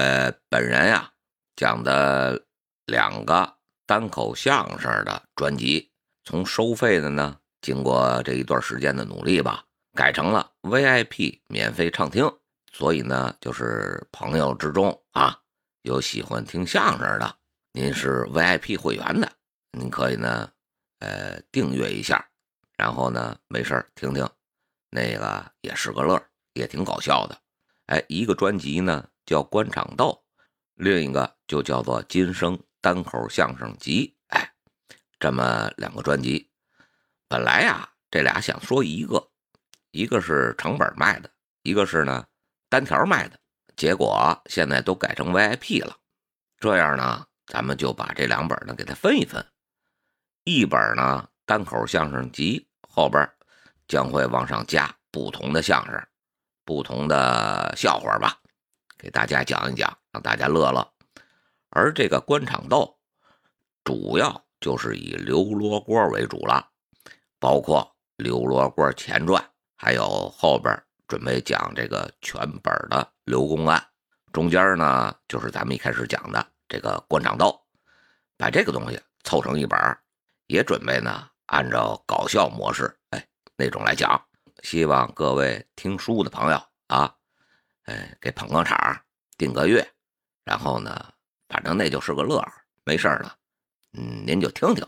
呃，本人呀讲的两个单口相声的专辑，从收费的呢，经过这一段时间的努力吧，改成了 VIP 免费畅听。所以呢，就是朋友之中啊，有喜欢听相声的，您是 VIP 会员的，您可以呢，呃，订阅一下，然后呢，没事听听，那个也是个乐，也挺搞笑的。哎，一个专辑呢叫《官场斗》，另一个就叫做《今生单口相声集》。哎，这么两个专辑，本来呀，这俩想说一个，一个是成本卖的，一个是呢单条卖的。结果现在都改成 VIP 了，这样呢，咱们就把这两本呢给它分一分，一本呢单口相声集后边将会往上加不同的相声。不同的笑话吧，给大家讲一讲，让大家乐乐。而这个官场斗，主要就是以刘罗锅为主了，包括刘罗锅前传，还有后边准备讲这个全本的刘公案。中间呢，就是咱们一开始讲的这个官场斗，把这个东西凑成一本，也准备呢按照搞笑模式，哎，那种来讲。希望各位听书的朋友啊，哎，给捧个场，订个月，然后呢，反正那就是个乐呵，没事了，嗯，您就听听，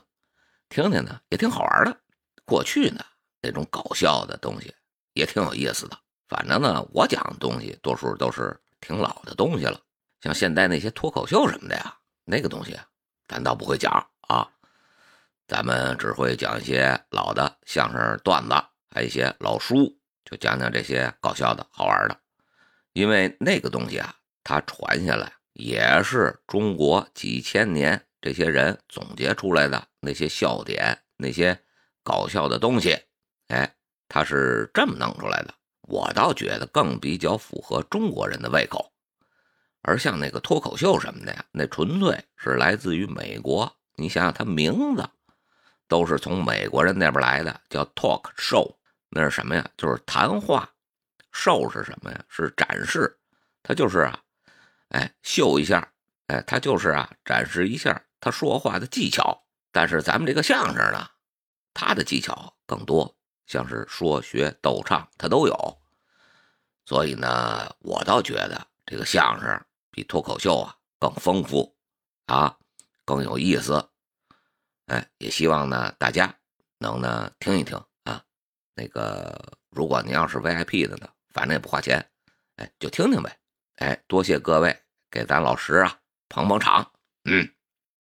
听听呢也挺好玩的。过去呢那种搞笑的东西也挺有意思的。反正呢，我讲的东西多数都是挺老的东西了，像现在那些脱口秀什么的呀，那个东西咱倒不会讲啊，咱们只会讲一些老的相声段子。还有一些老书，就讲讲这些搞笑的好玩的，因为那个东西啊，它传下来也是中国几千年这些人总结出来的那些笑点、那些搞笑的东西，哎，它是这么弄出来的。我倒觉得更比较符合中国人的胃口，而像那个脱口秀什么的呀，那纯粹是来自于美国。你想想，它名字都是从美国人那边来的，叫 talk show。那是什么呀？就是谈话秀是什么呀？是展示，他就是啊，哎，秀一下，哎，他就是啊，展示一下他说话的技巧。但是咱们这个相声呢，他的技巧更多，像是说学逗唱，他都有。所以呢，我倒觉得这个相声比脱口秀啊更丰富啊，更有意思。哎，也希望呢大家能呢听一听啊。那个，如果您要是 VIP 的呢，反正也不花钱，哎，就听听呗。哎，多谢各位给咱老师啊捧捧场，嗯。